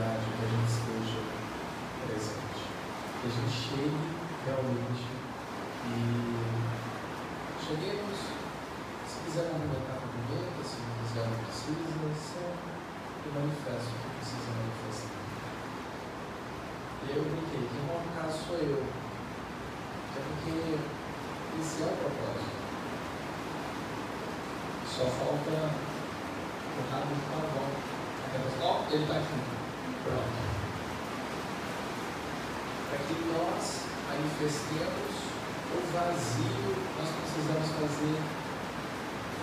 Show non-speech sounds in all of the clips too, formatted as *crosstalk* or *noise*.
atividade que a gente esteja presente, que a gente chegue realmente e cheguemos, se quiser movimentar, movimenta, se não quiser, não precisa, sempre eu manifesto o que precisa manifestar. E eu brinquei, quem vai caso sou eu. É porque esse é o propósito. Só falta o rabo de pavão. Ó, ele está aqui. Pronto. Para que nós manifestemos o vazio, nós precisamos fazer,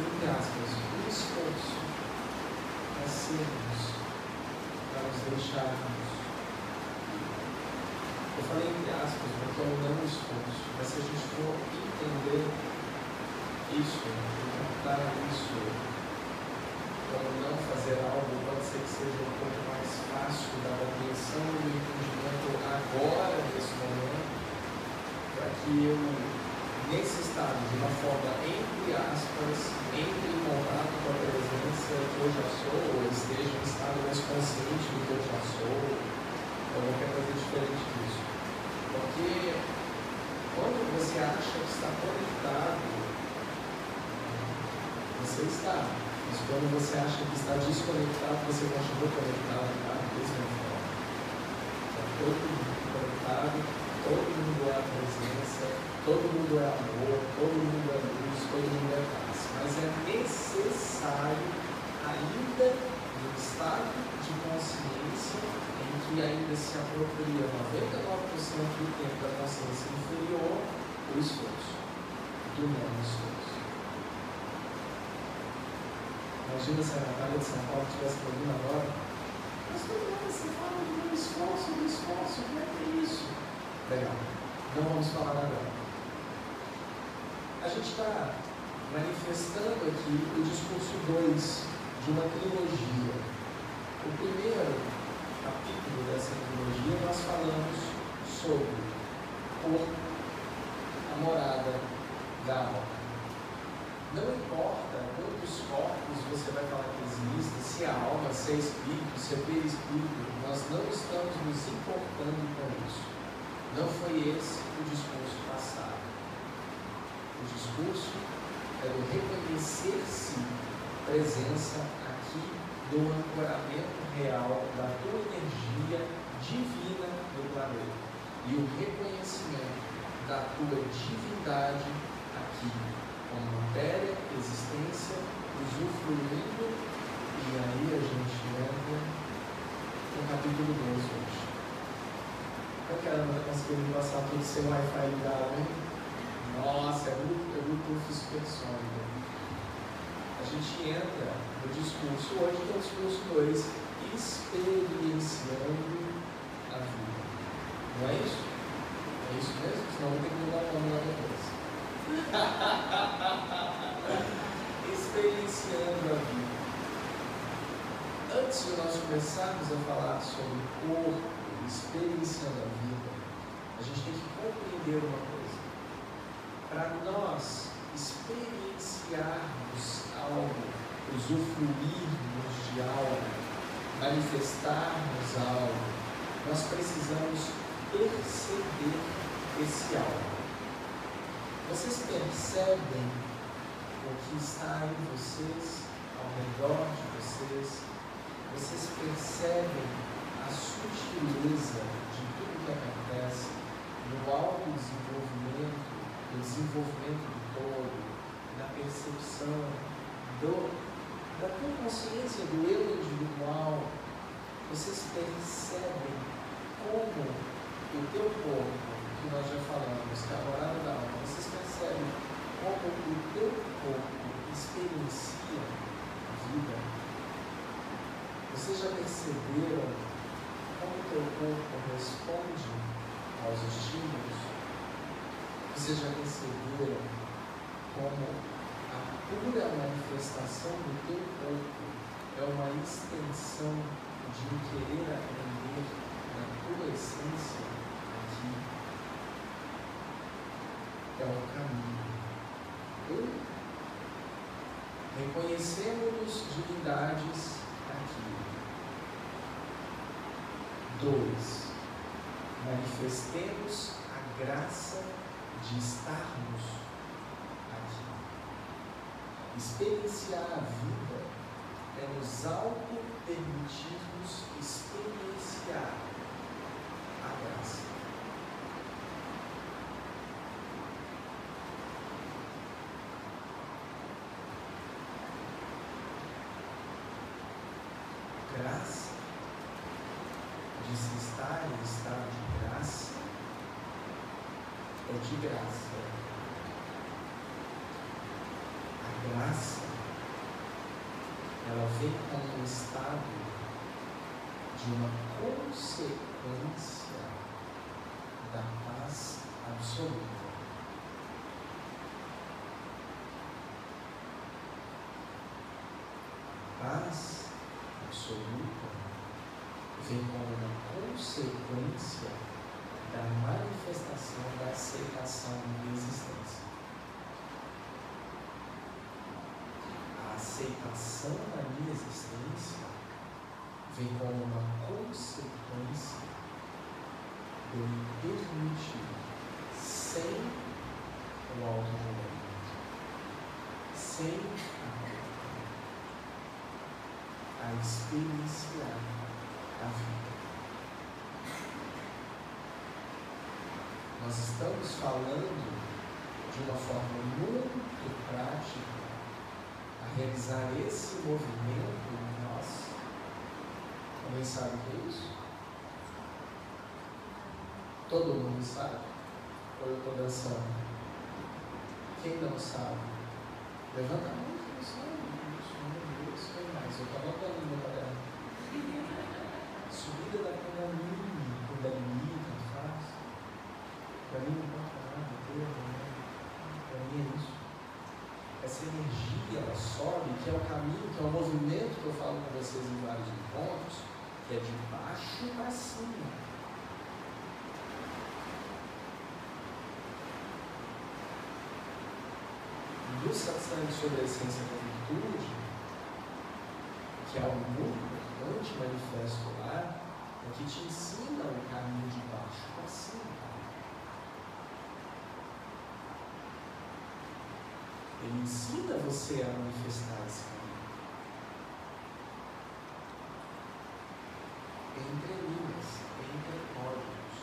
entre aspas, um esforço para sermos, para nos deixarmos. Eu falei entre aspas, porque é um não esforço, mas se a gente for entender isso, captar isso, como não fazer algo, pode ser que seja um pouco mais fácil da compreensão e do entendimento agora, nesse momento, para que eu, nesse estado, de uma forma, entre aspas, entre em contato com a presença que eu já sou, ou esteja em estado mais consciente do que eu já sou, ou qualquer coisa diferente disso. Porque quando você acha que está conectado, você está. Mas quando você acha que está desconectado, você continua conectado da mesma forma. Está todo mundo conectado, todo mundo é a presença, todo mundo é amor, todo mundo é luz, todo mundo é paz. Mas é necessário, ainda no estado de consciência em que ainda se apropria 99% do tempo da consciência inferior, o esforço, do não esforço. Imagina se a Natália de São Paulo estivesse ouvindo agora. Mas todo mundo se fala do esforço, do esforço, o que é, é isso? Legal. Não vamos falar agora. A gente está manifestando aqui o discurso 2 de uma trilogia. O primeiro capítulo dessa trilogia nós falamos sobre corpo, a morada da alma. Não importa quantos corpos você vai falar que existe, se é alma, se é espírito, se é perispírito, nós não estamos nos importando com isso. Não foi esse o discurso passado. O discurso é do reconhecer-se presença aqui do ancoramento real da tua energia divina no planeta e o reconhecimento da tua divindade aqui como matéria, existência, usufruindo, e aí a gente entra no capítulo 2 hoje. Eu quero não conseguir passar tudo sem Wi-Fi ligado, hein? Nossa, é muito, é muito supersônico. A gente entra no discurso hoje, que é o discurso 2, experienciando a vida. Não é isso? É isso mesmo? Senão vou ter que mudar o nome lá depois. *laughs* Experienciando a vida. Antes de nós começarmos a falar sobre corpo, experienciando a vida, a gente tem que compreender uma coisa. Para nós experienciarmos algo, usufruirmos de algo, manifestarmos algo, nós precisamos perceber esse algo. Vocês percebem o que está em vocês, ao redor de vocês? Vocês percebem a sutileza de tudo que acontece no autodesenvolvimento, no desenvolvimento do todo, na percepção do, da tua consciência do eu individual? Vocês percebem como o teu corpo que nós já falamos, que é a morada da alma, vocês percebem como o teu corpo experiencia a vida? Vocês já perceberam como o teu corpo responde aos estímulos? Vocês já perceberam como a pura manifestação do teu corpo é uma extensão de um querer aprender na tua essência aqui é um caminho. Reconhecemos divindades aqui. Dois, manifestemos a graça de estarmos aqui. Experienciar a vida é nos auto-permitirmos experienciar a graça, de se estar em estado de graça, é de graça. A graça, ela vem como um estado de uma consequência da paz absoluta. Paz absoluta vem como uma consequência da manifestação da aceitação da existência. A aceitação da minha existência vem como uma consequência de eu me permitir sem o auto-julgamento, sem a a experienciar a vida. Nós estamos falando de uma forma muito prática a realizar esse movimento em nós. Alguém sabe o que é isso? Todo mundo sabe? Ou eu estou dançando? Quem não sabe? Levanta a mão, quem não sabe mais, eu estava anotando no meu caderno. Subida da Kundalini, Kundalini, tanto faz. Para mim não importa nada, termo, né? Para mim é isso. Essa energia, ela sobe, que é o caminho, que é o movimento que eu falo com vocês em vários encontros, que é de baixo para cima. do satsang sobre a essência da virtude, que é algo muito importante, manifesto lá, é que te ensina o caminho de baixo para cima. Ele ensina você a manifestar esse caminho. Entre linhas, entre códigos.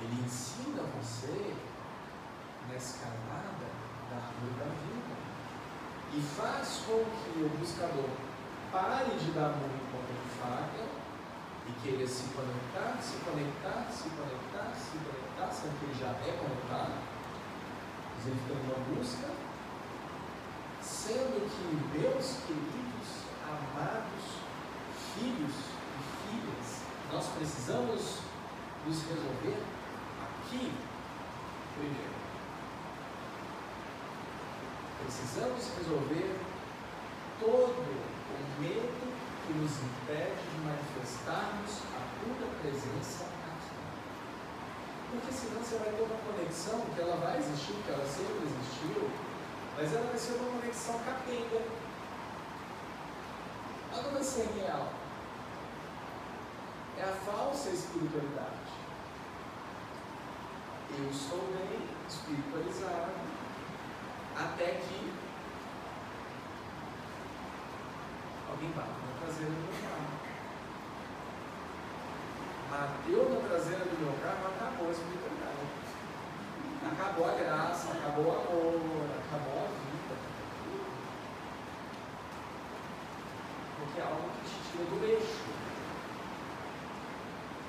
Ele ensina você na escalada da árvore da vida e faz com que o buscador pare de dar muito ponta de faca e queira se conectar, se conectar, se conectar, se conectar, sendo que ele já é conectado, fica numa busca, sendo que meus queridos, amados filhos e filhas, nós precisamos nos resolver aqui primeiro. Precisamos resolver todo o medo que nos impede de manifestarmos a pura presença. Porque senão você vai ter uma conexão que ela vai existir, que ela sempre existiu, mas ela vai ser uma conexão capenga. Não vai ser real. É a falsa espiritualidade. Eu estou bem espiritualizado, até que alguém bate na traseira do meu carro. Bateu na traseira do meu carro, acabou a espiritualidade. Acabou a graça, acabou o amor, acabou a vida. Porque é algo que te tira do eixo.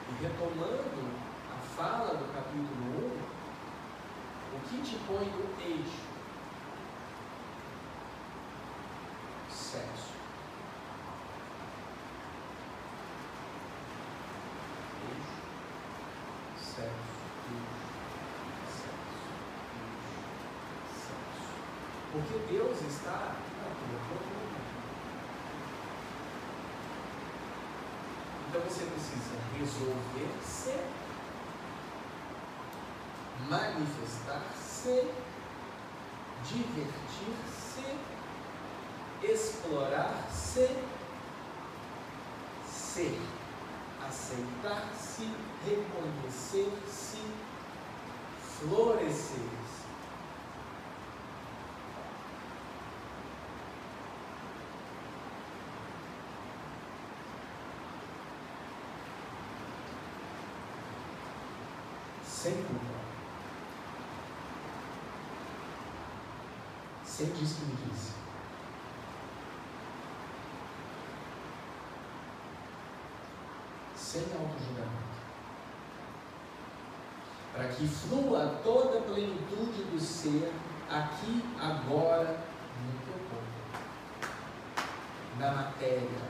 E retomando a fala do capítulo 1, o que te põe no eixo? sexo. Beijo, sexo, beijo, sexo, beijo, sexo. Porque Deus está na tua procura. Então você precisa resolver-se, manifestar-se divertir-se, explorar-se, ser, aceitar-se, reconhecer-se, florescer. Sem culpa. Sem diz que me disse. Sem auto-julgamento. Para que flua toda a plenitude do ser aqui, agora, no teu corpo. Na matéria,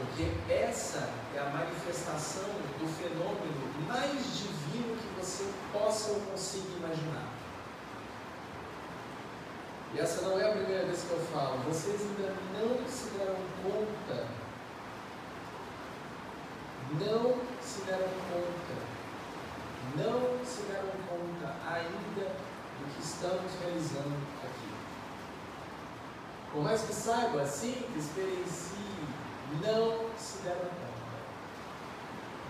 porque essa é a manifestação do fenômeno mais divino que você possa ou consiga imaginar. E essa não é a primeira vez que eu falo. Vocês ainda não se deram conta. Não se deram conta. Não se deram conta ainda do que estamos realizando aqui. Por mais que saiba, que experiencie não se deram conta.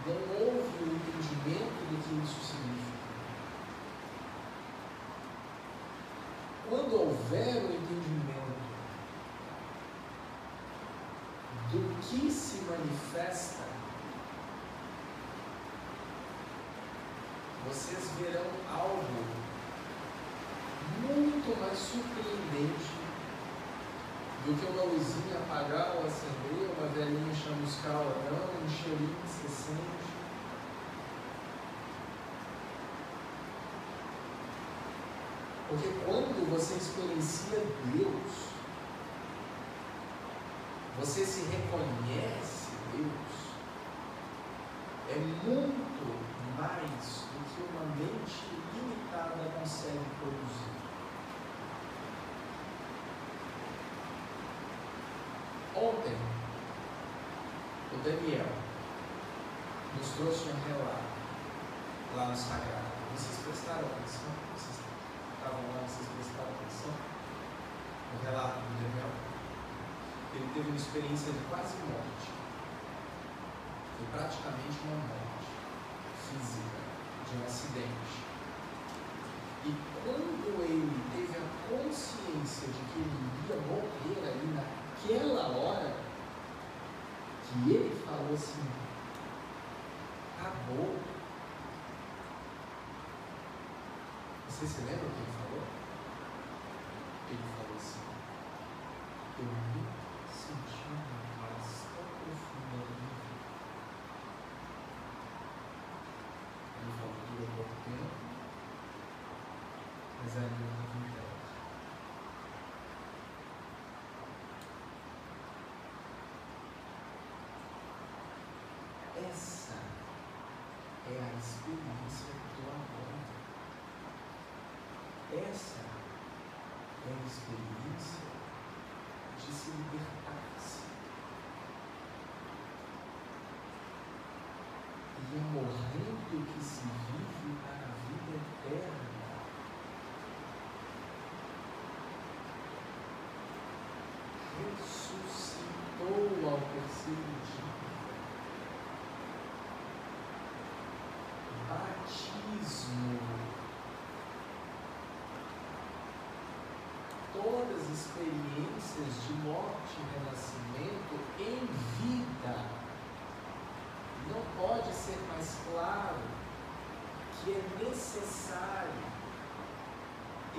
Não houve o entendimento do que isso significa. Quando houver o entendimento do que se manifesta, vocês verão algo muito mais surpreendente do que uma luzinha apagar ou acender, uma velhinha chamuscar ou não, um cheirinho sente. Porque quando você experiencia Deus, você se reconhece Deus, é muito mais do que uma mente limitada consegue produzir. Ontem, o Daniel nos trouxe um relato lá no Sagrado. Vocês prestaram atenção? Vocês estavam lá, vocês prestaram atenção? No relato do Daniel. Ele teve uma experiência de quase morte. Foi praticamente uma morte física, de um acidente. E quando ele teve a consciência de que ele ia morrer ali na naquela hora que ele falou assim: acabou. Você se lembra o que ele falou? Ele falou assim: eu me senti uma paz tão profunda na minha vida. Ele falou que durou pouco tempo, mas ainda não vi Essa é a experiência do amor. Essa é a experiência de se libertar-se. E é morrendo que se vive para a vida eterna. Ressuscitou ao terceiro dia. batismo. Todas as experiências de morte e renascimento em vida. Não pode ser mais claro que é necessário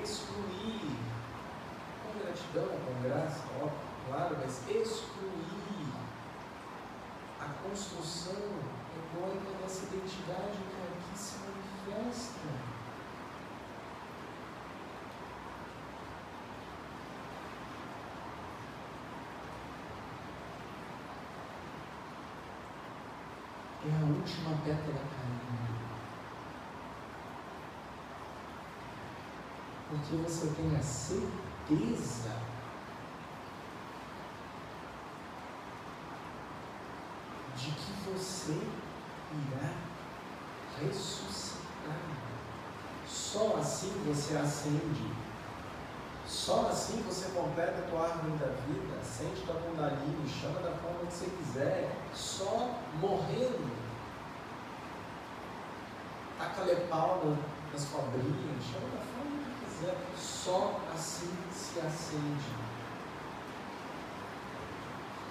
excluir, com gratidão, com graça, óbvio, claro, mas excluir a construção egóica dessa identidade que aqui se manifesta. É a última pétala caindo. Porque você tem a certeza de que você irá ressuscitar Só assim você acende. Só assim você completa a tua árvore da vida, sente tua kundalini, chama da forma que você quiser, só morrendo. Taca-lhe pau nas cobrinhas, chama da forma que quiser, só assim se acende.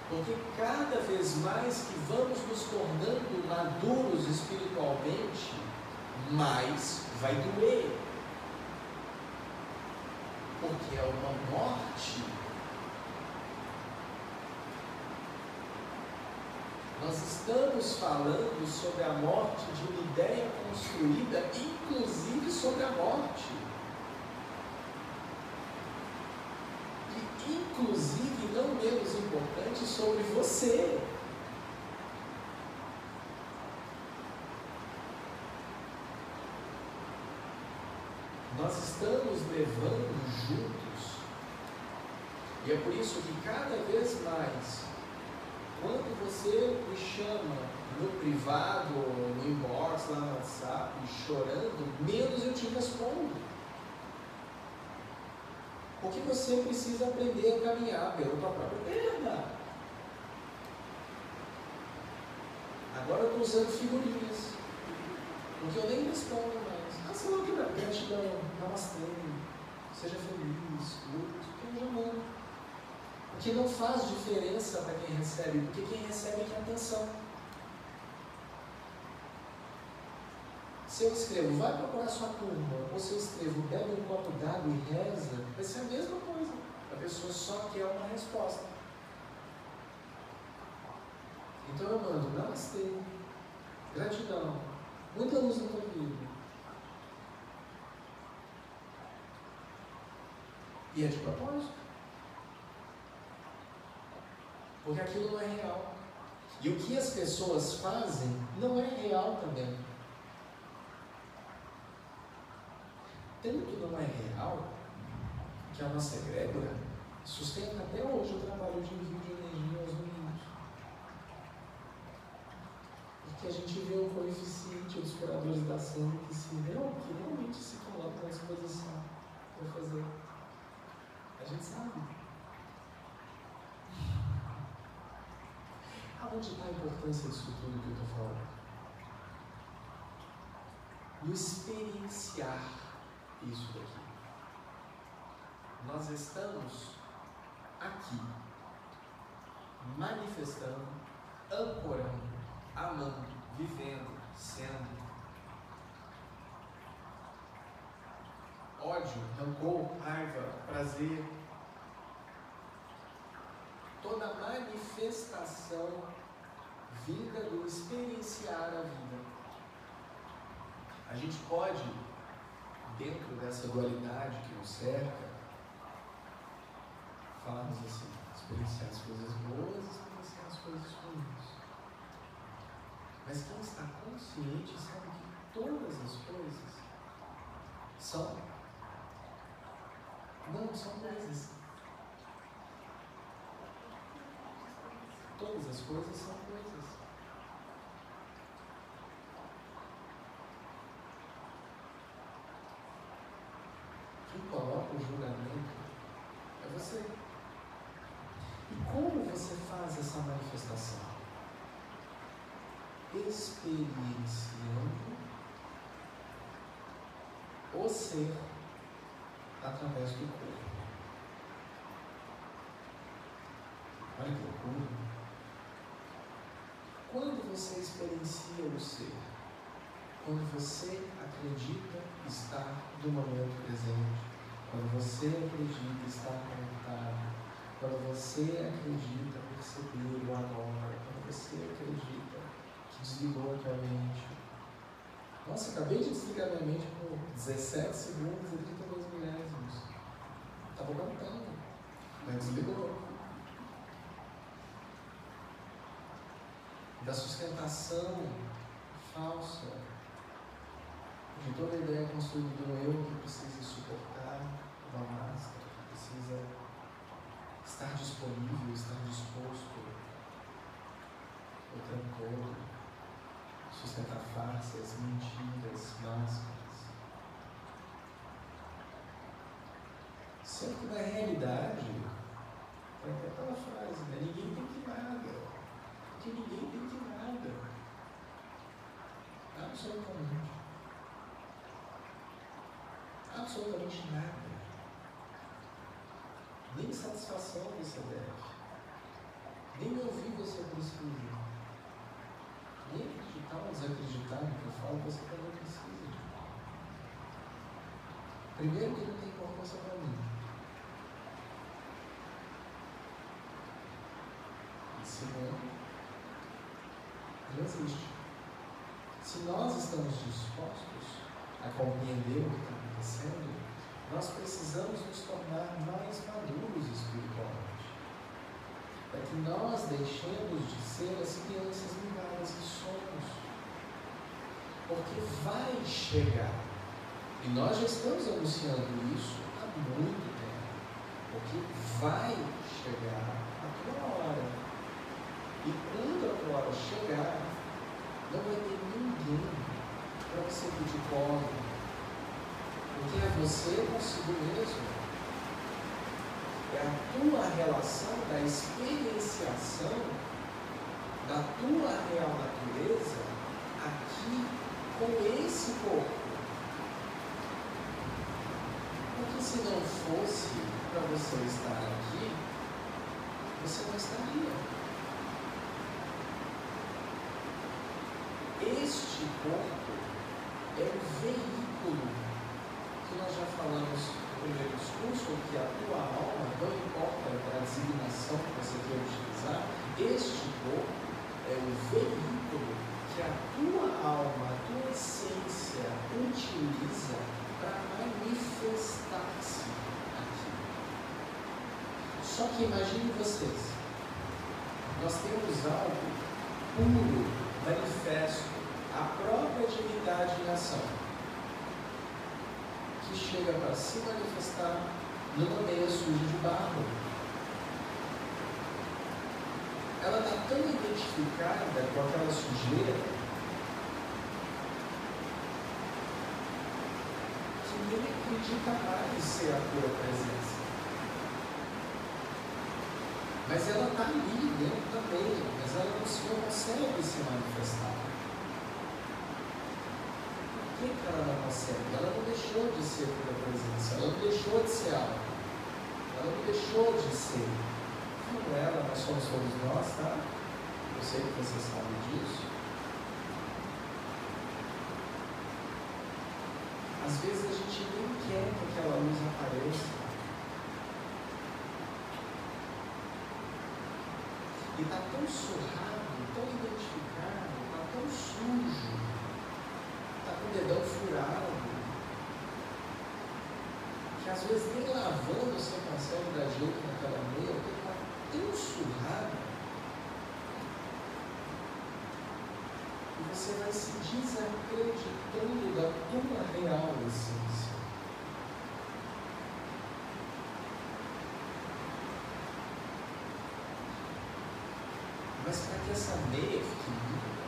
Porque cada vez mais que vamos nos tornando maduros espiritualmente, mais vai doer. Porque é uma morte. Nós estamos falando sobre a morte de uma ideia construída, inclusive sobre a morte. E, inclusive, não menos importante, sobre você. nós estamos levando juntos. E é por isso que cada vez mais, quando você me chama no privado, no inbox, lá no WhatsApp, chorando, menos eu te respondo. Porque você precisa aprender a caminhar pela tua própria perna. Agora eu estou usando figurinhas. Porque eu nem respondo mais. Ah, sei lá que gratidão, namastê, seja feliz, que eu já mando. Porque não faz diferença para quem recebe, porque quem recebe quer atenção. Se eu escrevo, vai procurar sua turma, ou se eu escrevo, bebe um copo d'água e reza, vai ser a mesma coisa. A pessoa só quer uma resposta. Então eu mando namastê, gratidão, muita luz na tua vida. E é de propósito. Porque aquilo não é real. E o que as pessoas fazem não é real também. Tanto não é real que a nossa egrégora sustenta até hoje o trabalho de envio de energia aos domingos. Porque a gente vê o coeficiente dos curadores da ação que, se, que realmente se colocam à disposição para fazer. A gente sabe. Aonde está a importância disso tudo que eu estou falando? No experienciar isso daqui. Nós estamos aqui, manifestando, ancorando, amando, vivendo, sendo. Ódio, rancor, raiva, prazer. Toda manifestação vinda do experienciar a vida. A gente pode, dentro dessa dualidade que nos cerca, falarmos assim, experienciar as coisas boas e experienciar as coisas ruins. Mas quem está consciente sabe que todas as coisas são. Não, são coisas. Todas as coisas são coisas. Quem coloca o julgamento é você. E como você faz essa manifestação? experienciando o ser através do corpo. Olha que loucura. Quando você experiencia o ser, quando você acredita estar no momento presente, quando você acredita estar conectado, quando você acredita perceber o agora, quando você acredita desligou a tua mente. Nossa, acabei de desligar minha mente por 17 segundos e 32 milésimos. Estava contando, mas desligou. Da sustentação falsa de toda a ideia construída do eu que precisa suportar uma máscara, que precisa estar disponível, estar disposto o tempo todo sustentar farsas, mentiras, máscaras. Sendo que na realidade, é aquela frase, né? ninguém tem que nada. Porque ninguém tem que nada. Absolutamente. Absolutamente nada. Nem satisfação você deve. Nem ouvir você precisa. Nem acreditar ou desacreditar no que eu falo, você também precisa. Primeiro que não tem importância para mim. E segundo, não existe. Se nós estamos dispostos a compreender o que está acontecendo, nós precisamos nos tornar mais maduros espiritualmente. Para que nós deixemos de ser as crianças mimadas que somos. Porque vai chegar. E nós já estamos anunciando isso há muito tempo. Porque vai chegar a tua hora. E quando a tua hora chegar, não vai ter ninguém para você pedir porque é você consigo mesmo. É a tua relação da experienciação da tua real natureza aqui com esse corpo. Porque se não fosse para você estar aqui, você não estaria. Este corpo é o veículo que nós já falamos no primeiro discurso, que a tua alma, não importa a designação que você quer utilizar, este corpo é o veículo que a tua alma, a tua essência utiliza para manifestar-se aqui. Só que imagine vocês, nós temos algo puro, manifesto, a própria divindade em ação que chega para se manifestar numa meia suja de barro. Ela está tão identificada com aquela sujeira que ninguém acredita mais ser a tua presença. Mas ela está ali dentro também, mas ela não consegue se manifestar que ela não deixou de ser pela presença, ela não deixou de ser algo, ela não deixou de ser. Não ela, nós somos todos nós, tá? Eu sei que vocês sabem disso. Às vezes a gente nem quer que aquela luz apareça. E está tão surrado, tão identificado, está tão sujo com o dedão furado, que às vezes nem lavando você consegue dar jeito naquela meia, porque está tão surrado, e você vai se desacreditando da tua real essência. Mas para que essa meia fique limpa,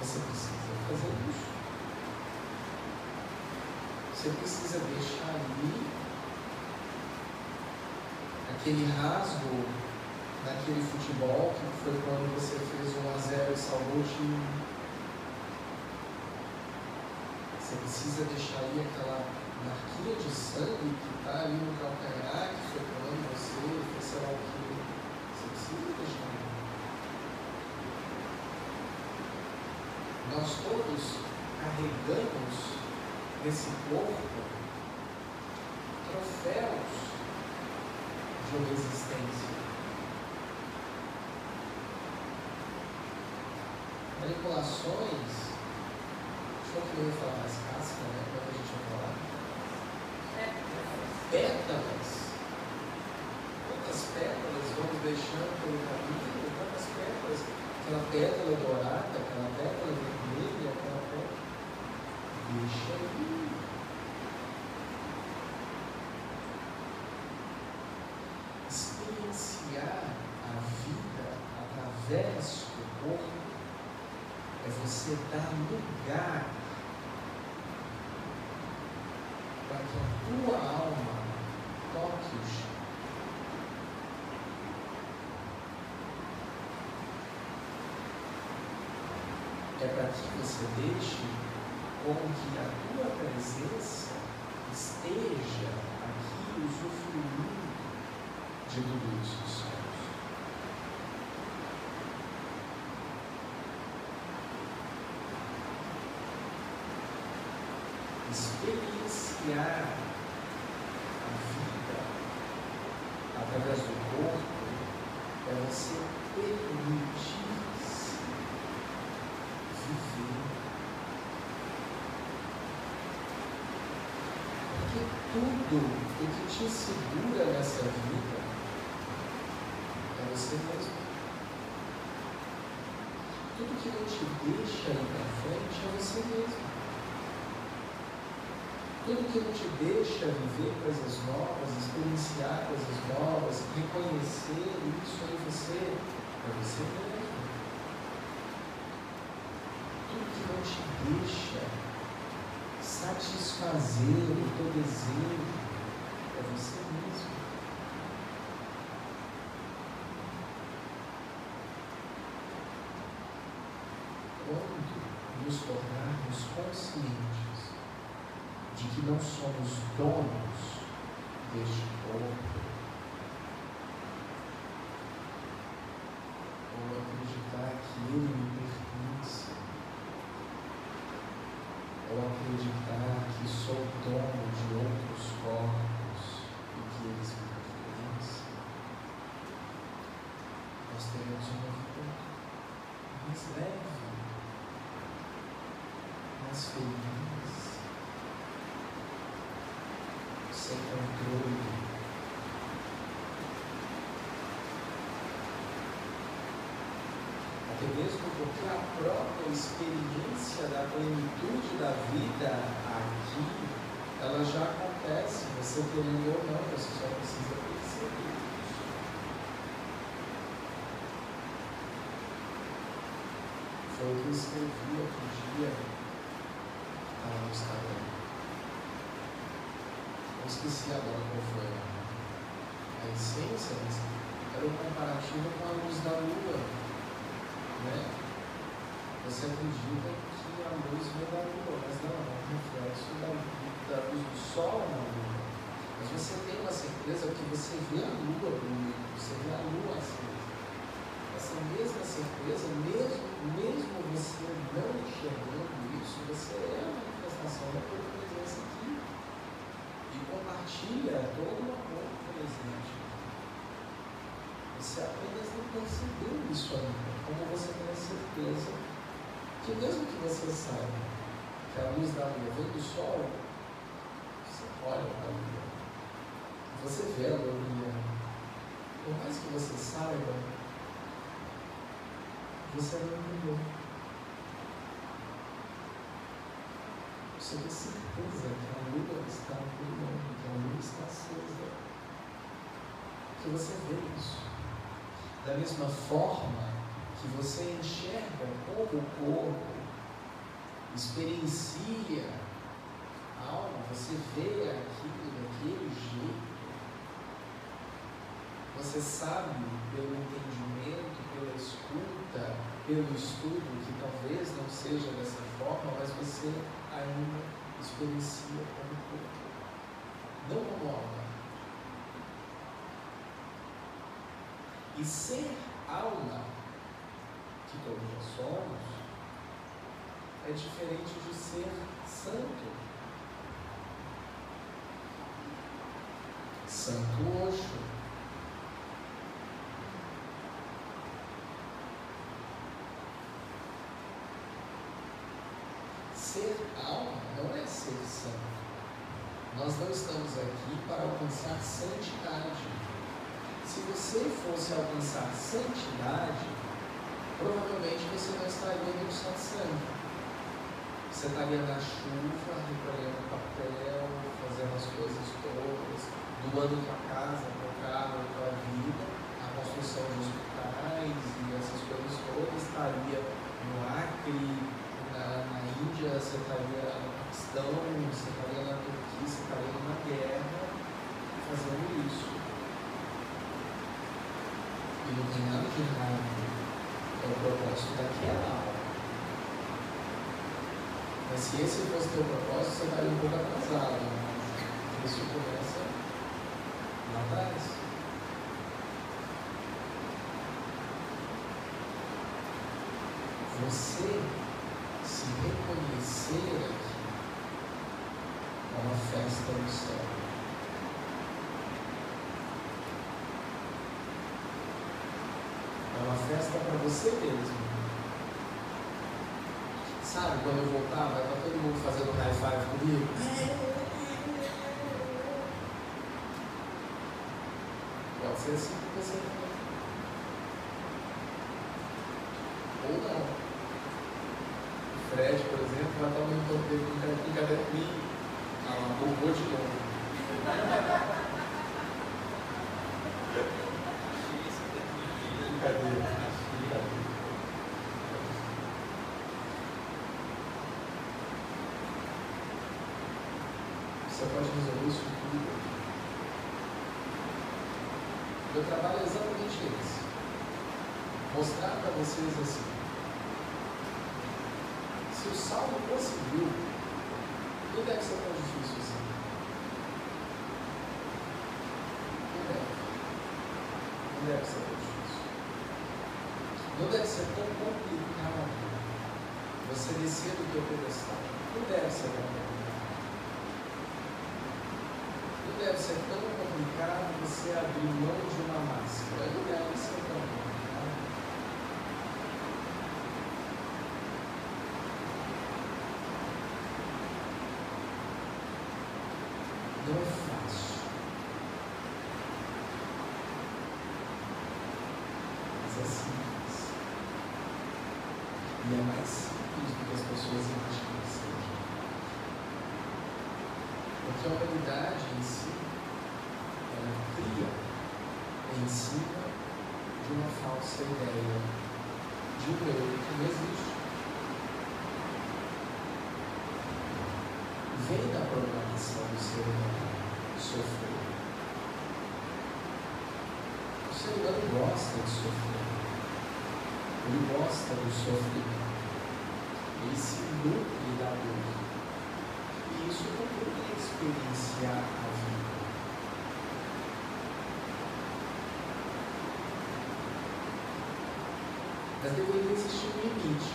Você precisa fazer isso. Você precisa deixar ali aquele rasgo naquele futebol que foi quando você fez um a 0 e salvou o time. Você precisa deixar ali aquela marquinha de sangue que está ali no calcanhar, que foi quando você fez sei lá o que. Você precisa deixar ali. Nós todos carregamos nesse corpo troféus de uma existência. Manipulações, deixa eu ver falar mais casca, né? Quando a gente vai falar. Pétalas. Quantas pétalas vamos deixando pelo caminho? Quantas pétalas? Aquela pétala dourada, aquela pétala vermelha, aquela pétala. Deixa aí. Experienciar a vida através do corpo é você dar lugar tua alma toque o É para que você deixe com que a tua presença esteja aqui usufruindo de tudo isso, Senhor. experienciar a vida através do corpo é você permitir-se viver. Porque tudo o que te segura nessa vida é você mesmo. Tudo que não te deixa ir para frente é você mesmo. Tudo que não te deixa viver coisas novas, experienciar coisas novas, reconhecer isso em você, é você mesmo. Tudo que não te deixa satisfazer o teu desejo, é você mesmo. Quando nos tornarmos conscientes de que não somos donos deste corpo, ou acreditar que ele me pertence, ou acreditar que dono de outros corpos e que eles me pertencem, nós teremos uma vida mais leve, mais feliz sem controle. Até mesmo porque a própria experiência da plenitude da vida ela já acontece, você querendo ou não, você só precisa perceber. Foi o que eu escrevi outro dia no Instagram esqueci agora qual foi a essência, mas era o comparativo com a luz da lua. Né? Você acredita que a luz vem da lua, mas não, é um reflexo da, da luz do sol. Mas você tem uma certeza que você vê a lua bonita, você vê a lua acesa. Essa mesma certeza, mesmo, mesmo você não enxergando isso, você é a manifestação da tua presença aqui e compartilha todo o amor presente. Você apenas não percebeu isso ainda, como você tem a certeza que mesmo que você saiba que a luz da lua vem do sol, olha você vê a brilhando. Por mais que você saiba, você não entendeu. Você tem certeza que a lua está brilhando, que a lua está acesa. Que você vê isso. Da mesma forma que você enxerga como o corpo experiencia você vê aquilo daquele jeito. Você sabe pelo entendimento, pela escuta, pelo estudo, que talvez não seja dessa forma, mas você ainda experiencia como corpo, não como alma. E ser alma, que todos nós somos, é diferente de ser santo. Santo Oxo. ser alma não é ser santo. Nós não estamos aqui para alcançar santidade. Se você fosse alcançar santidade, provavelmente você não estaria no satsang. Você estaria na chuva, recolhendo papel, fazendo as coisas todas, doando para casa, teu carro, tua vida, a construção de hospitais e essas coisas todas, estaria no Acre, na, na Índia, você estaria no Paquistão, você estaria na Turquia, você estaria numa guerra fazendo isso. E não tem nada de errado. Né? É o propósito daquela aula. Mas se esse fosse teu propósito, você estaria um pouco atrasado. Né? Isso começa lá atrás. Você se reconhecer aqui é uma festa no céu. É uma festa para você mesmo. Sabe, quando eu voltar, vai estar todo mundo fazendo high five comigo. Pode ser assim com você. Ou não. O Fred, por exemplo, vai estar encontro dele com caderninho. Ah, uma boa de novo. Brincadeira. Você pode resolver isso tudo. Meu trabalho é exatamente esse. Mostrar para vocês assim. Se o salmo conseguiu, não deve ser tão difícil assim. Não deve. Não deve ser tão. Não deve ser tão complicado você descer do teu pedestal. Não deve ser tão complicado deve ser tão complicado você abrir mão de uma máscara. Não deve ser tão complicado. Não é fácil. Mas é simples. E é mais simples do que as pessoas imaginam. Porque a humanidade em si, ela cria em cima de falsa ideia de um eu que não existe. Vem da programação do ser humano sofrer. O ser humano gosta de sofrer. Ele gosta do sofrimento. Ele se nutre da dor isso também é experienciar a vida. Mas deveria existir um limite.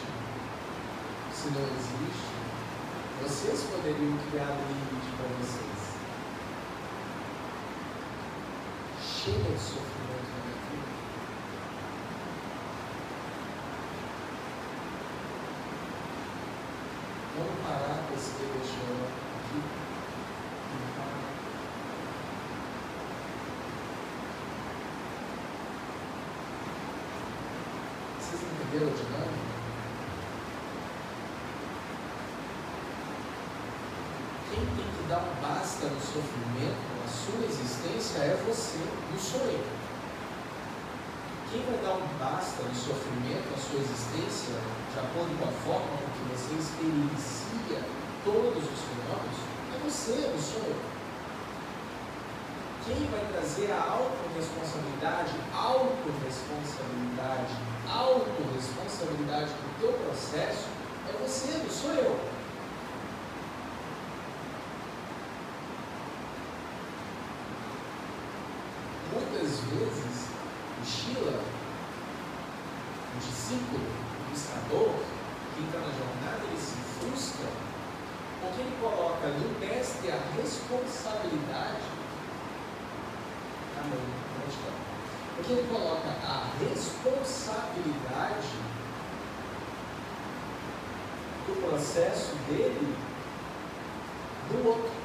Se não existe, vocês poderiam criar um limite para vocês. Chega de sofrimento na vida. Vamos parar com esse telefone. Vocês entenderam a dinâmica? Quem tem que dar um basta no sofrimento, na sua existência, é você, não sou eu. Quem vai dar um basta no sofrimento, na sua existência, de acordo com a forma com que você experiencia todos os fenômenos, é você, não sou eu. Quem vai trazer a autorresponsabilidade, autorresponsabilidade, autorresponsabilidade do teu processo é você, não sou eu. Muitas vezes, o Sheila, o discípulo, o buscador, que entra na jornada, ele se frustra porque ele coloca no mestre a responsabilidade na mão, porque ele coloca a responsabilidade do processo dele no outro.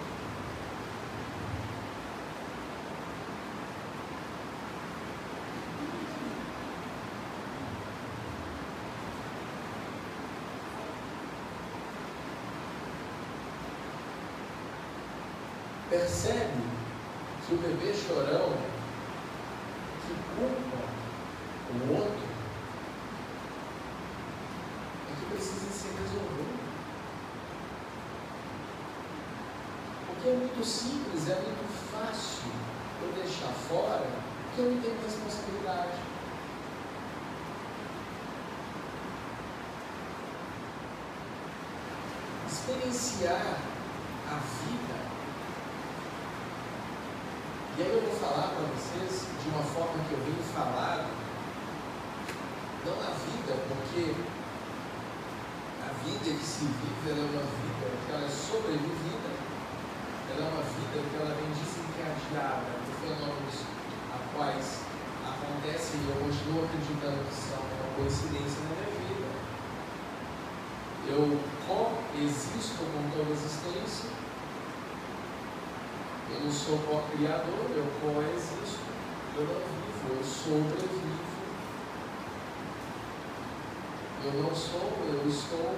percebe que o bebê chorão que culpa o outro é que precisa ser resolvido. Porque é muito simples, é muito fácil eu deixar fora que eu não tenho responsabilidade. Experienciar a vida. E aí eu vou falar para vocês de uma forma que eu venho falado, não a vida, porque a vida que se vive ela é uma vida que ela é sobrevivida, ela é uma vida que ela vem desencadeada por fenômenos a quais acontecem e eu continuo acreditando que são uma coincidência na minha vida. Eu coexisto com toda existência. Eu não sou co-criador, eu coexisto. Eu não vivo, eu sobrevivo. Eu não sou, eu estou.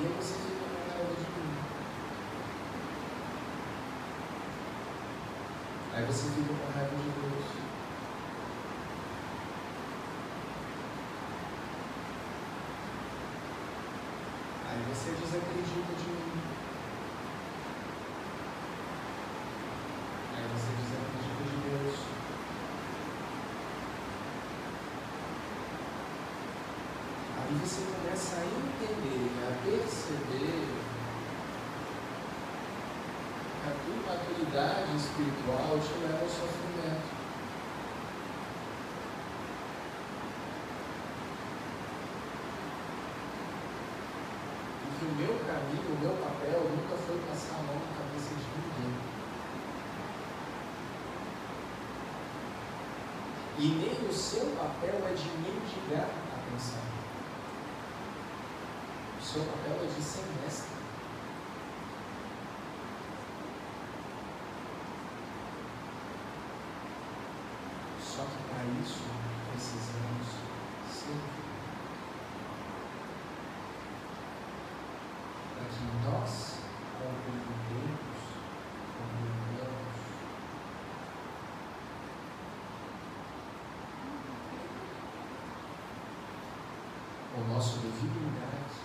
E você fica com de mim. Aí você fica com raiva de Deus. Aí você desacredita de mim. Aí você desacredita de Deus. Aí você começa a entender, a perceber a tua maturidade espiritual te leva ao sofrimento. E que o meu caminho, o meu papel nunca foi passar a mão na cabeça de ninguém. E nem o seu papel é de mendigar atenção. O seu papel é de ser mestre. Só que para isso precisamos servir. Para que nós compreendemos, compreendamos o nosso devido lugar aqui.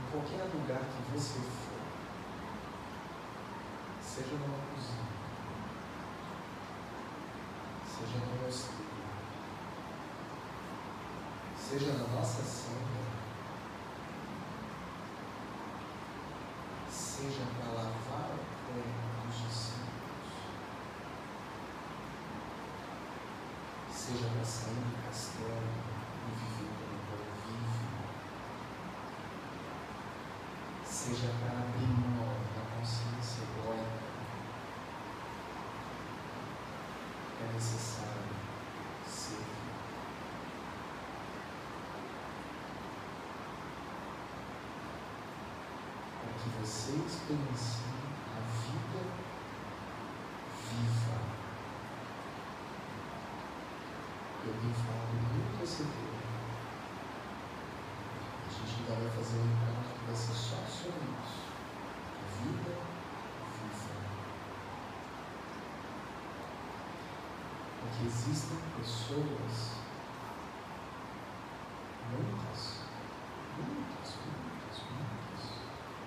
Em qualquer lugar que você for, seja numa cozinha, seja no mosteiro, seja na nossa senda, seja para lavar o pé dos discípulos, seja para sair do castelo e viver como o povo vive, seja para abrir mão da consciência egóica, é necessário. Para que você experiencie a vida viva. Eu tenho A gente ainda vai fazer um encontro que vai ser só sobre isso. Vida viva. Porque existem pessoas, muitas, muitas, muitas, muitas,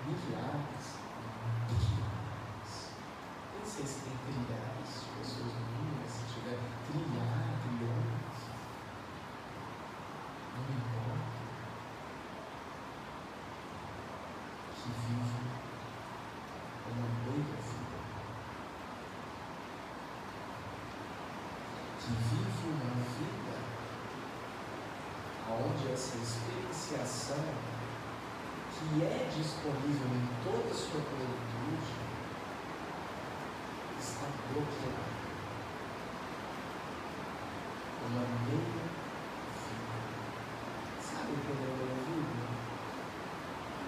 milhares, trilhares. Nem sei se tem trilhares de pessoas no mundo, mas se tiver trilhar, trilhões, não importa. Que vive uma meia vida. Que vive uma vida onde essa experienciação que é disponível em toda a sua plenitude está bloqueada. Uma meia vida. Sabe o que é meia vida?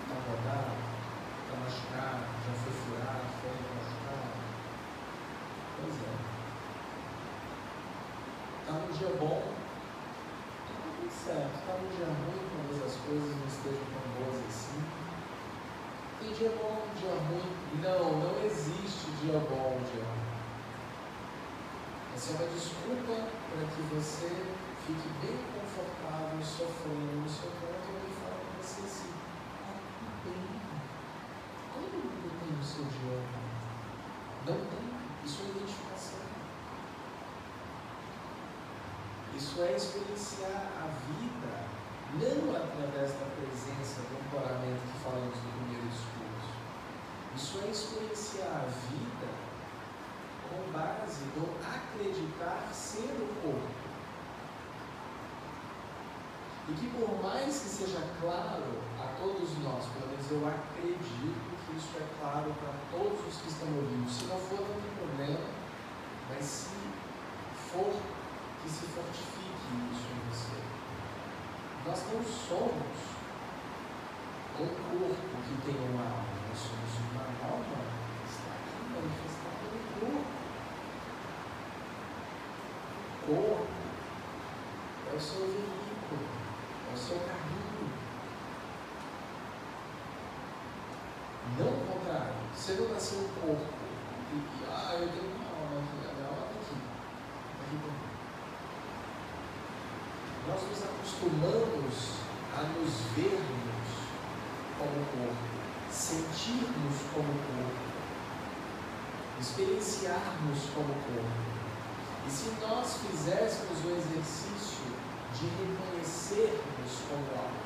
Está rodado, está machucado, já foi furado, foi machucado. Pois é. Num dia bom, está tudo certo. Está num dia ruim, talvez as coisas não estejam tão boas assim. Tem dia bom, dia ruim. Não, não existe dia bom, dia ruim. Essa é uma desculpa para que você fique bem confortável, sofrendo no seu canto e fala para você assim, ah, tudo bem, seu idioma. Não tem. Isso é identificação. Isso é experienciar a vida, não através da presença do ancoramento que falamos no primeiro discurso. Isso é experienciar a vida com base no acreditar ser o corpo. E que por mais que seja claro a todos nós, pelo menos eu acredito que isso é claro para todos os que estão ouvindo. Se não for, não tem problema, mas se for que se fortifique isso em você. Nós não somos um corpo que tem uma alma, nós somos uma alma que está aqui manifestada no corpo. O corpo é o seu veículo, é o seu caminho. Não o contrário. Você não nasceu um corpo ah, eu tenho uma alma aqui, a minha alma está aqui. Está aqui comigo nós nos acostumamos a nos vermos como corpo, sentirmos como corpo, experienciarmos como corpo. E se nós fizéssemos o exercício de reconhecermos como alma,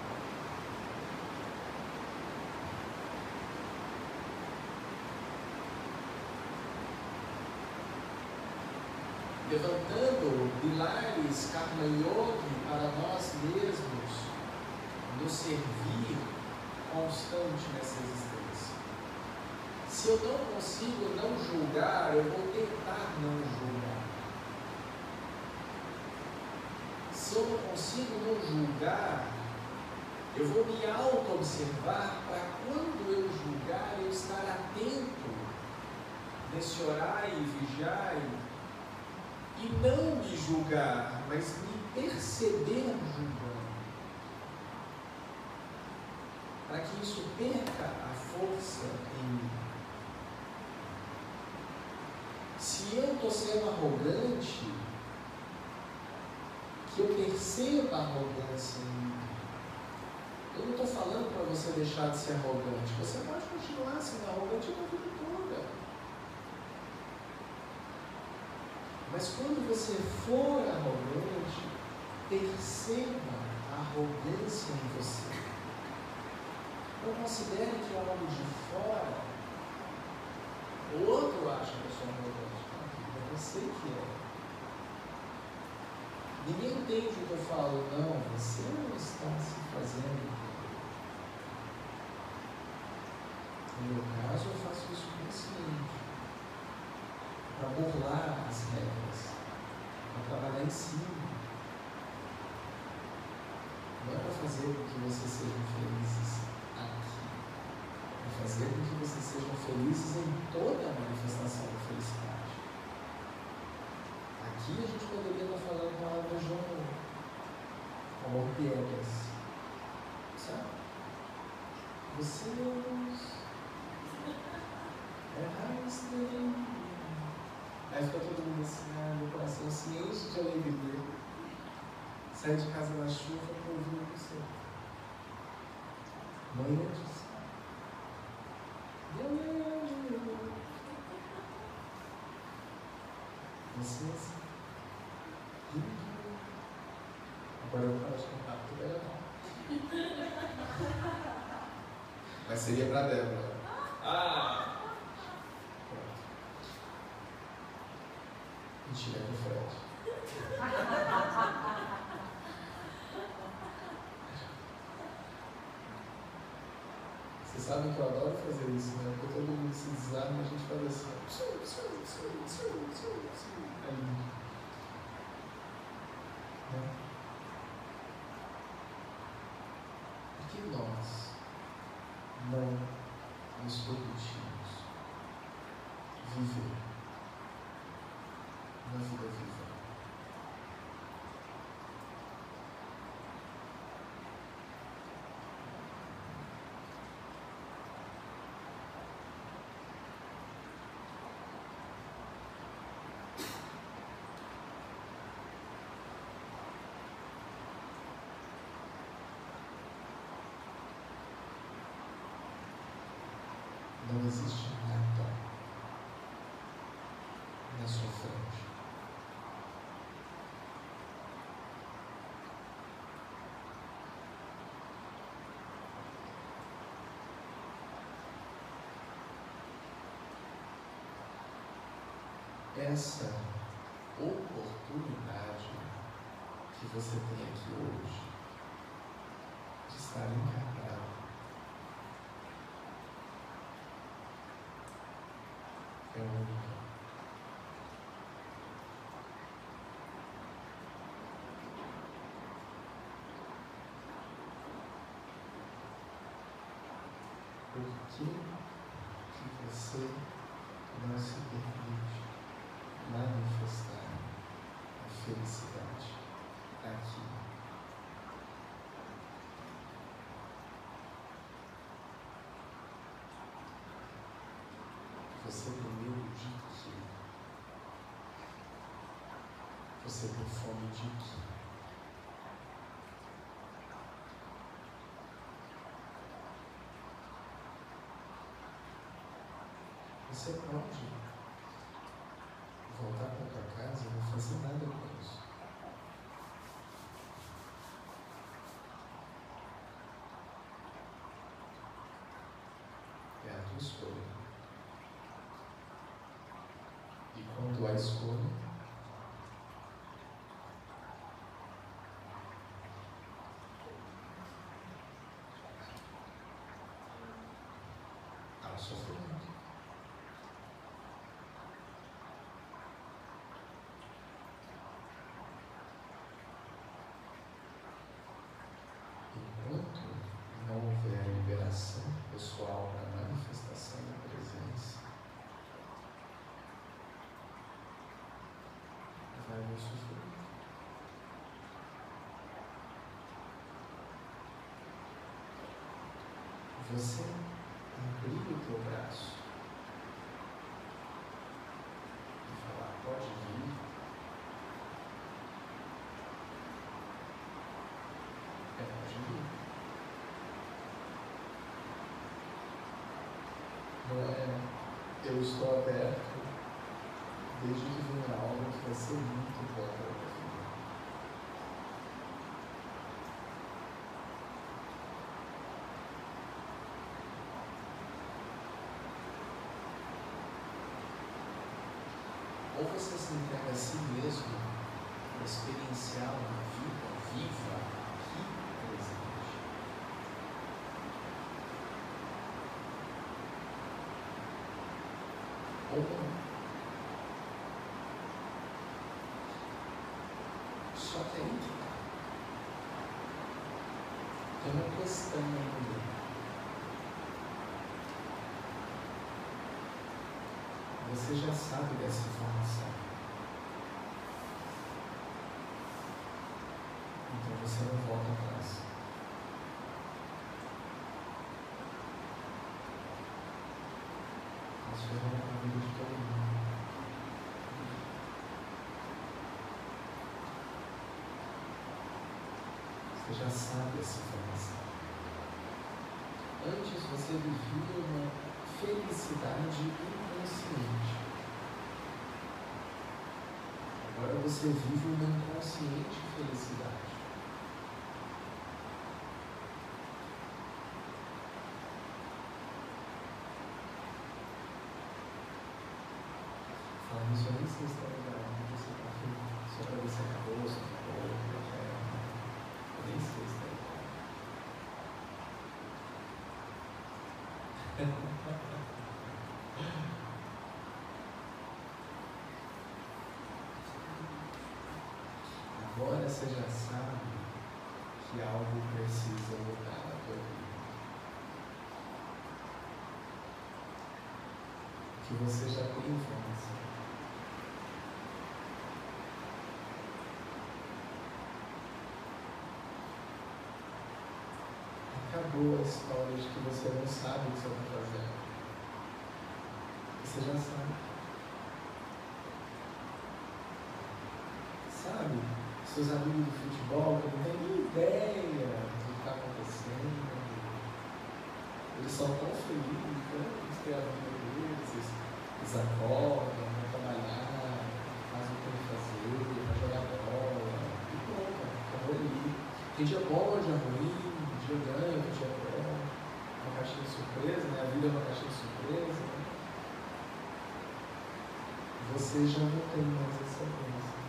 levantando pilares Karma para nós mesmos nos servir constante nessa existência. Se eu não consigo não julgar, eu vou tentar não julgar. Se eu não consigo não julgar, eu vou me auto-observar para quando eu julgar, eu estar atento nesse orar e vigiar e não me julgar, mas me perceber julgando. Para que isso perca a força em mim. Se eu estou sendo arrogante, que eu perceba a arrogância em mim. Eu não estou falando para você deixar de ser arrogante. Você pode continuar sendo arrogante a vida toda. Mas quando você for arrogante, perceba a arrogância em você. Não considere que é algo de fora. O outro acha que eu sou arrogante. É você que é. Ninguém entende o que eu falo. Não, você não está se fazendo. No meu caso, eu faço isso consciente para burlar as regras, para trabalhar em cima. Não é para fazer com que vocês sejam felizes aqui, é para fazer com que vocês sejam felizes em toda a manifestação da felicidade. Aqui a gente poderia estar falando palavras de amor, amor piegas, sabe? Vocês é raiz Aí fica todo mundo assim, ah, meu coração se enche de alegria. Sai de casa na chuva para ouvir você. Manhã de Vocês Agora eu vou parar de cantar, porque é legal. Mas seria para Débora. Ah! Mentira, com o Fred. Vocês sabem que eu adoro fazer isso, né? Porque todo mundo se desarma e a gente faz assim. É lindo. Né? Por que nós não nos permitimos viver na vida viva. Não existe nada na sua frente. Essa oportunidade que você tem aqui hoje de estar encarnado é única. Por que, que você não se permite manifestar a felicidade aqui? Você tem medo de quê? Você tem fome de quê? Você pode voltar para tua casa e não fazer nada com isso. É a tua escolha. Há escolha, há o sofrimento. Enquanto não houver a liberação pessoal para a manifestação da presença, vai haver sofrimento. Você abrir o teu braço e falar, pode vir. É, pode vir. Não é, eu estou aberto desde que venha algo que vai ser muito bom para minha vida. Ou você se entrega a si mesmo para experienciar uma vida viva aqui presente. Ou. Só aí que tá. Tem uma questão ainda. Você já sabe dessa informação. Então você não volta atrás. Nós fizemos a vida de todo mundo. Você já sabe essa informação. Antes você vivia uma felicidade inconsciente. Agora você vive uma inconsciente felicidade. Falando isso, sei se está legal, você está feliz. Só para ver se acabou, se acabou, é. Eu nem sei se. Agora você já sabe que algo precisa mudar na tua vida. Que você já tem informação. boa história de que você não sabe o que você vai fazer. Você já sabe. Sabe? Seus amigos do futebol que não têm ideia do que está acontecendo. Eles são tão felizes, né? eles têm a vida deles, eles acordam, vão trabalhar, fazem o que tem que fazer, vão jogar bola. e bom, cara. Acabou ali. Quem dia bom, dia ruim. Surpresa, né? A vida é uma caixinha de surpresa. Né? Você já não tem mais essa bênção.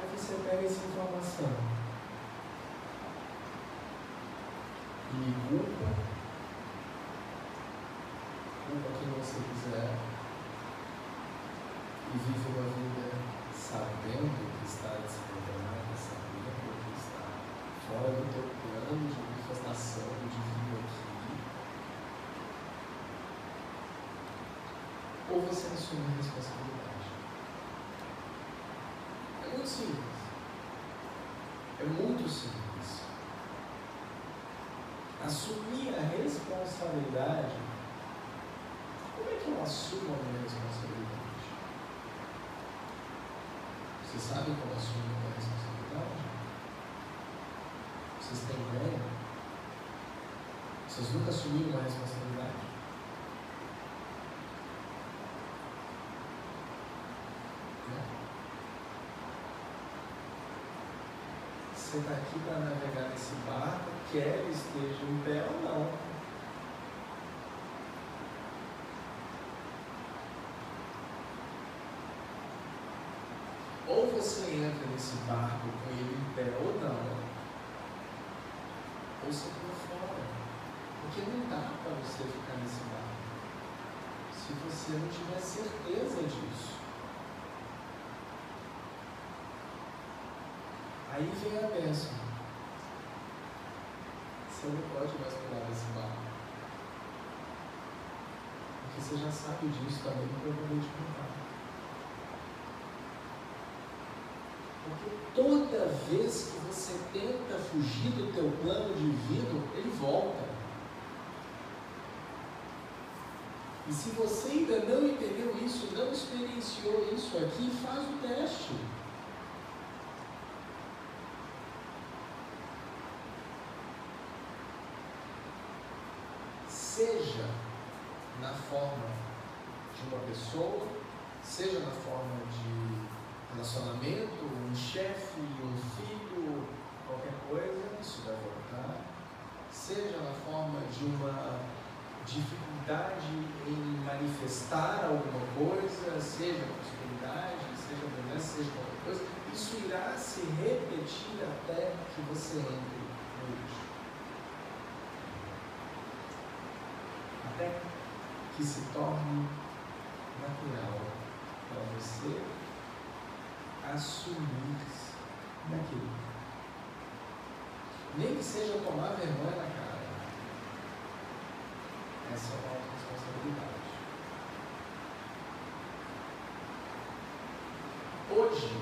Aí você pega essa informação e culpa, culpa quem você quiser e vive uma vida sabendo que está desregrada, sabendo que está fora do teu plano de manifestação de vida aqui. Ou você assume a responsabilidade. É muito simples. É muito simples. Assumir a responsabilidade. Como é que eu assumo a minha responsabilidade? Você sabe como assumir uma responsabilidade? Vocês têm ideia? Vocês nunca assumiram uma responsabilidade? Né? Você está aqui para navegar nesse barco, quer esteja em pé ou não. Ou você entra nesse barco com ele em pé ou não, ou você pula fora. Porque não dá para você ficar nesse barco se você não tiver certeza disso. Aí vem a bênção. Você não pode mais pular nesse barco. Porque você já sabe disso também, eu acabei de contar. Porque toda vez que você tenta fugir do teu plano divino, ele volta. E se você ainda não entendeu isso, não experienciou isso aqui, faz o teste. Seja na forma de uma pessoa, seja na forma de relacionamento, um chefe, um filho, qualquer coisa, isso vai voltar. Seja na forma de uma dificuldade em manifestar alguma coisa, seja prosperidade, seja doença, seja qualquer coisa, isso irá se repetir até que você entre no último. Até que se torne natural para você assumir daquilo. Nem que seja tomar vergonha na cara. Essa é uma responsabilidade. Hoje,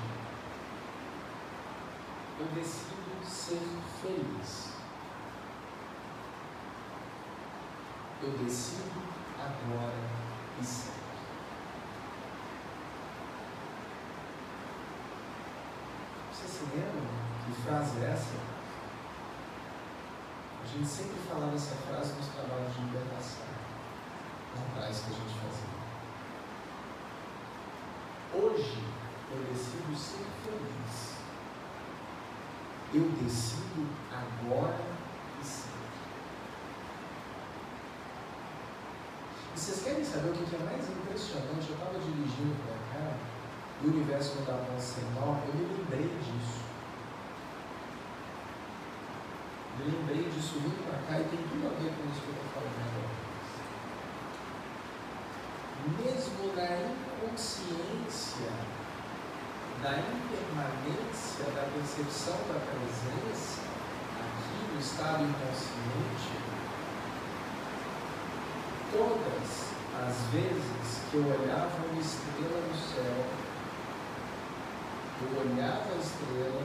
eu decido ser feliz. Eu decido agora e sempre. Você se lembra que frase é essa? A gente sempre falava essa frase nos trabalhos de libertação, atrás que a gente fazia. Hoje eu decido ser feliz. Eu decido agora e sempre. E vocês querem saber o que é mais impressionante? Eu estava dirigindo para cá do universo não dá ser nó, eu me lembrei disso. Me lembrei disso vindo para cá e tem tudo a ver com isso que eu estou falando agora. Mesmo na inconsciência da impermanência da percepção da presença, aqui no estado inconsciente, todas as vezes que eu olhava uma estrela no céu, eu olhava a estrela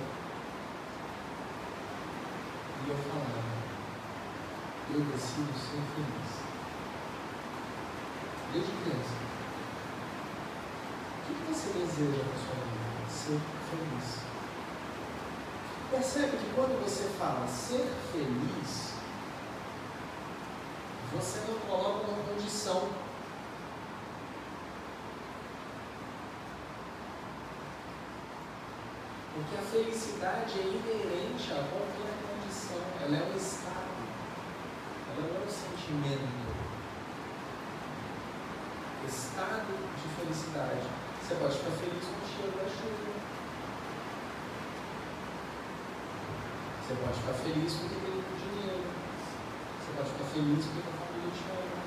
e eu falava, eu decido ser feliz. Desde criança. O que você deseja na sua vida? Ser feliz. Percebe que quando você fala ser feliz, você não coloca uma condição. Porque a felicidade é inerente a qualquer condição, ela é um estado, ela não é um sentimento. Estado de felicidade. Você pode ficar feliz com o cheiro da chuva. Você pode ficar feliz porque tem muito dinheiro. Você pode ficar feliz porque a família te ama.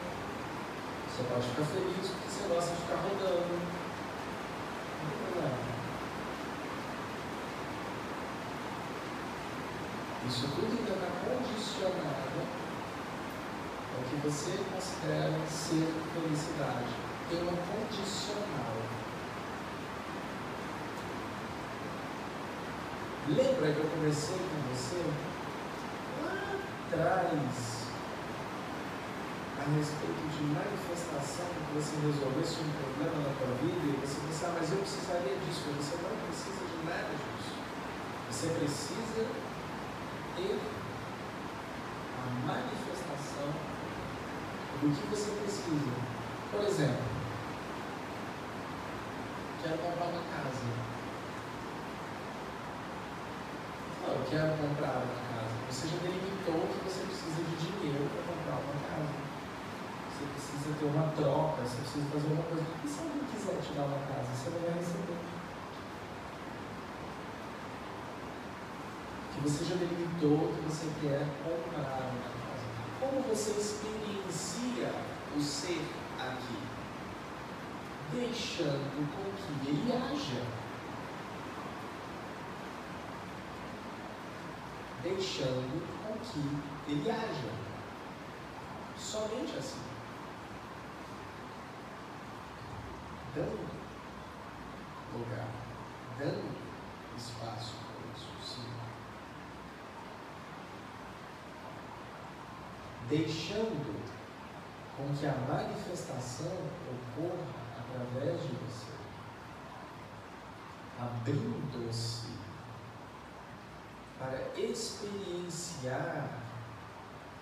Você pode ficar feliz porque você gosta de ficar rodando. Não tem problema. Isso tudo ainda está condicionado ao que você considera ser felicidade. Tem uma condicional. Lembra que eu conversei com você lá atrás a respeito de manifestação que você resolvesse um problema na tua vida e você disse, ah, mas eu precisaria disso. Você não precisa de nada disso. Você precisa ter a manifestação do que você precisa. Por exemplo, quero comprar uma casa. Não, eu quero comprar uma casa. Você já delimitou que você precisa de dinheiro para comprar uma casa. Você precisa ter uma troca, você precisa fazer uma coisa. E se alguém quiser te dar uma casa, você não vai receber. Que você já delimitou que você quer comprar uma casa. Como você experiencia o ser aqui? Deixando com que ele haja. deixando com que ele haja. Somente assim. Dando lugar, dando espaço para isso, sim. Deixando com que a manifestação ocorra através de você, abrindo-se para experienciar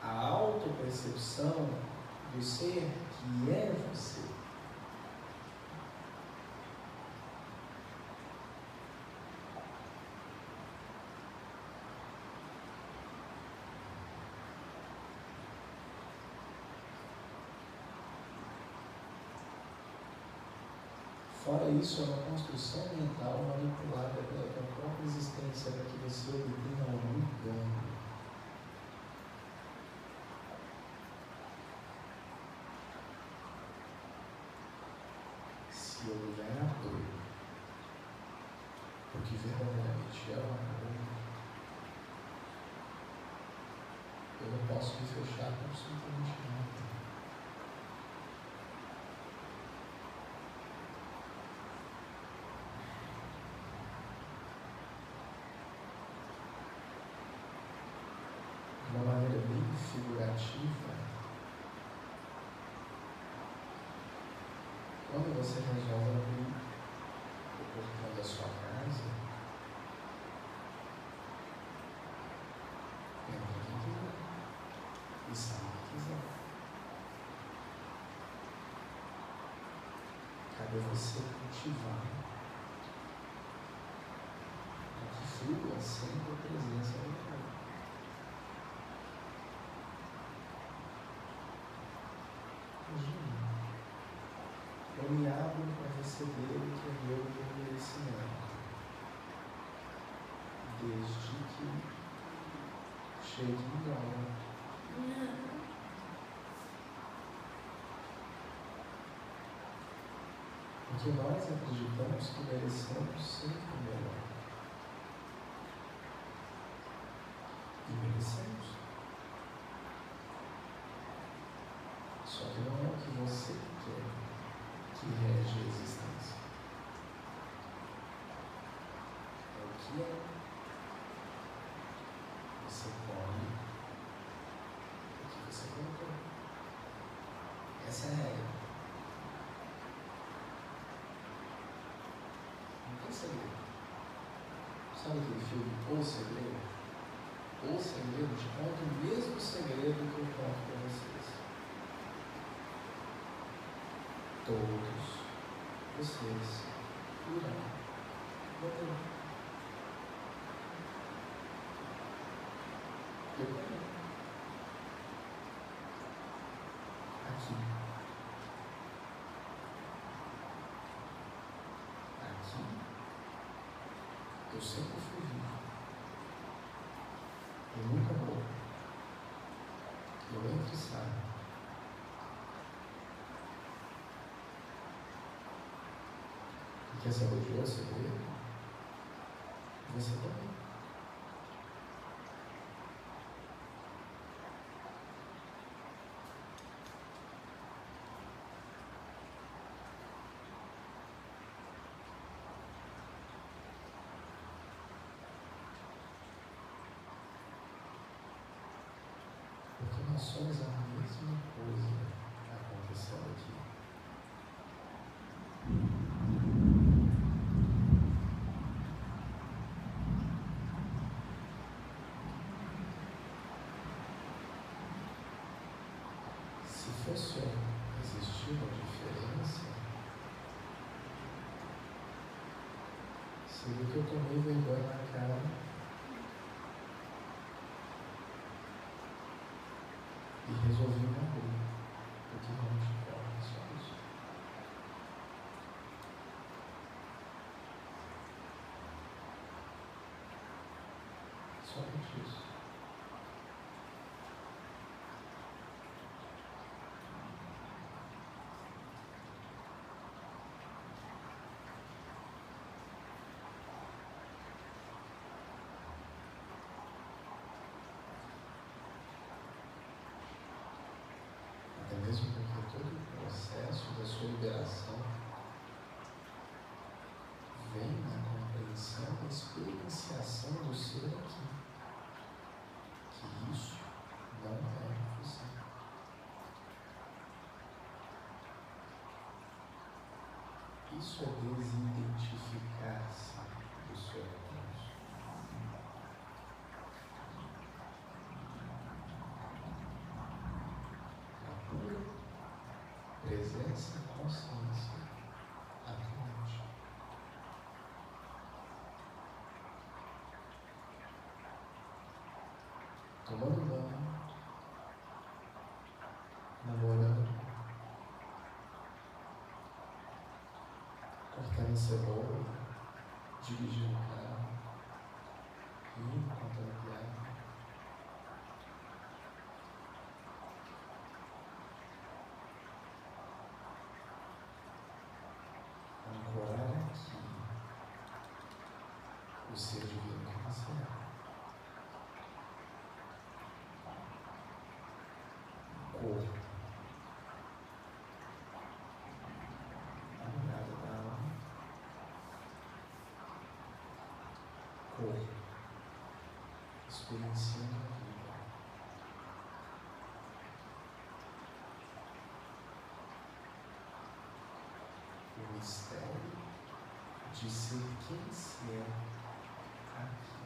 a autopercepção do ser que é você. Fora isso, é uma construção mental manipulada pela tua própria existência para que você obtenha algum ganho. Se eu houver apoio, porque verdadeiramente é o amor, eu não posso me fechar com absolutamente nada. de uma maneira bem figurativa, quando você resolve abrir o portão da sua casa, entra quem quiser e sai quem quiser. Cabe você cultivar para que flua sempre a presença do Pai. Imagina. Eu me abro para receber o que é meu por merecimento. Desde que chegue em dólar. Porque nós acreditamos que merecemos sempre o Sabe aquele filme O Segredo? O Segredo te conta o mesmo segredo que eu conto para vocês. Todos vocês irão morrer. Eu sempre fui vivo. Eu nunca vou. Eu entro e saio. Quer saber de outro segredo? Você também. Porque nós somos a mesma coisa acontecendo aqui. Fosse existir uma diferença, seria que eu tomei vergonha na cara e resolvi morrer. Porque realmente importa só isso. Somente isso. Até mesmo porque todo o processo da sua liberação vem na compreensão da experienciação do ser aqui. Que isso não é você. Isso é desidentificar-se do seu universo. A pura presença e consciência Tomando banho, namorando, cortando cebola, dirigindo o carro, rindo, contando piada. ancorar aqui o ser divino que você é. Corpo. A morada da alma. Corpo. Experienciando o mistério de ser quem se é aqui,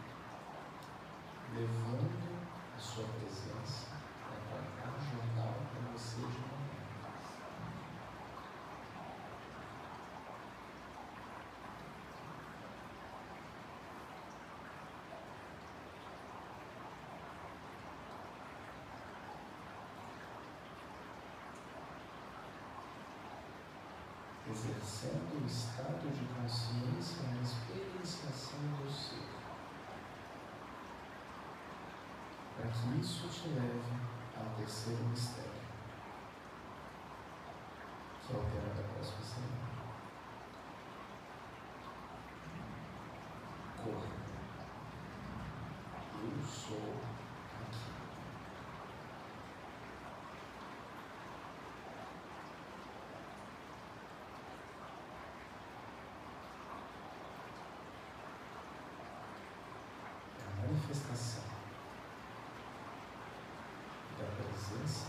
levando a sua presença para cada jornal para você de. Exercendo o estado de consciência na experienciação do ser. Para que isso te leve ao terceiro mistério, que é o tema da próxima semana. Corpo. Eu sou aqui. é a manifestação da presença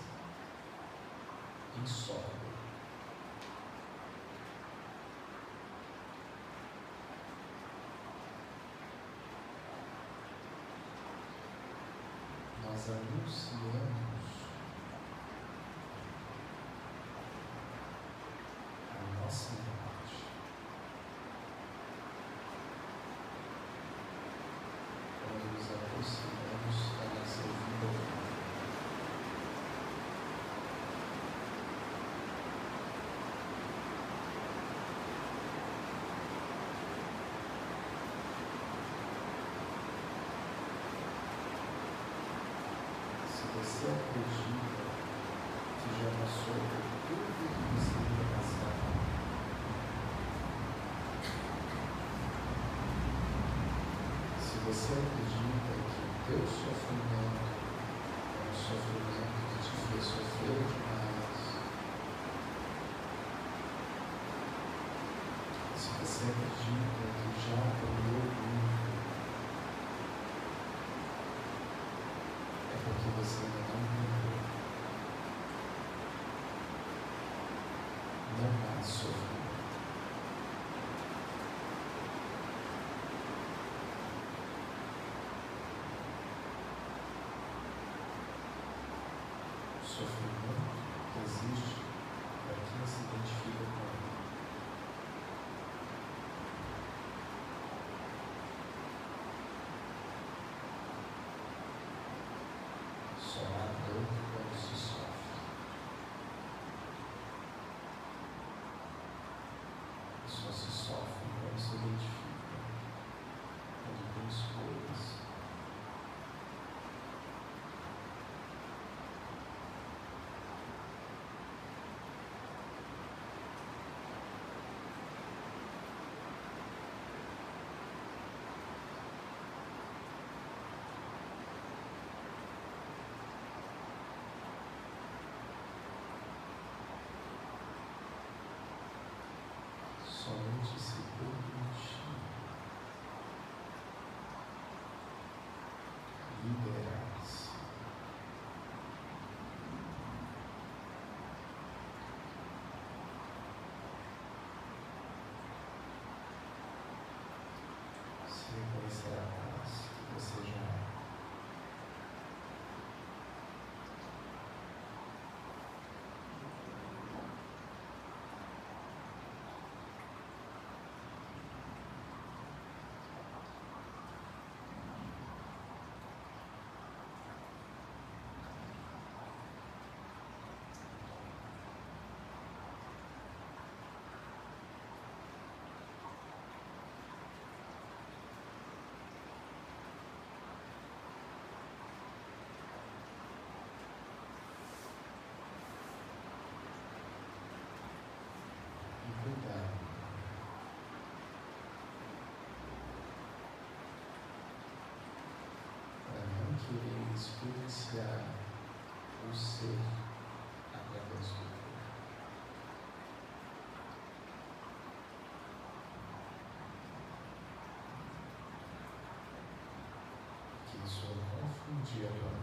insólita. Nós anunciamos acredita que já passou por tudo que você ia passar, se você acredita que o teu sofrimento é um sofrimento que te fez sofrer demais, se você acredita que já aprendeu muito, porque você não entendeu. Não há sofrimento. Sofrimento existe para quem se identifica com ele. Só Dios.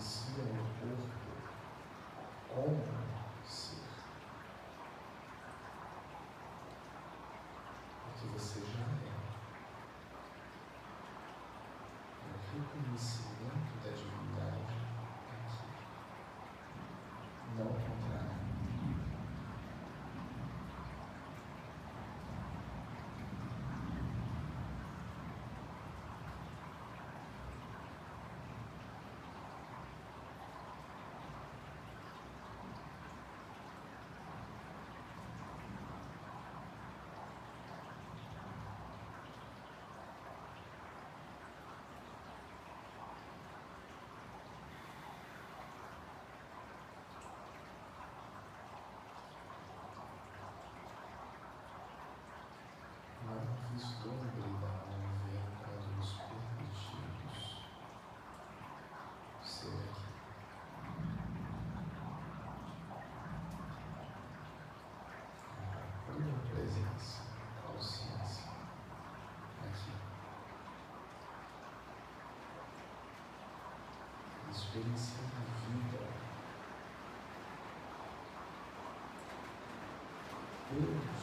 Experiencia o corpo como ser. Porque você já é. O reconhecimento da divindade aqui. Não o contrário. Não vislumbre da alma vem quando nos permitimos ser aqui. Com a pura presença, consciência aqui. Experienciando a vida Deus.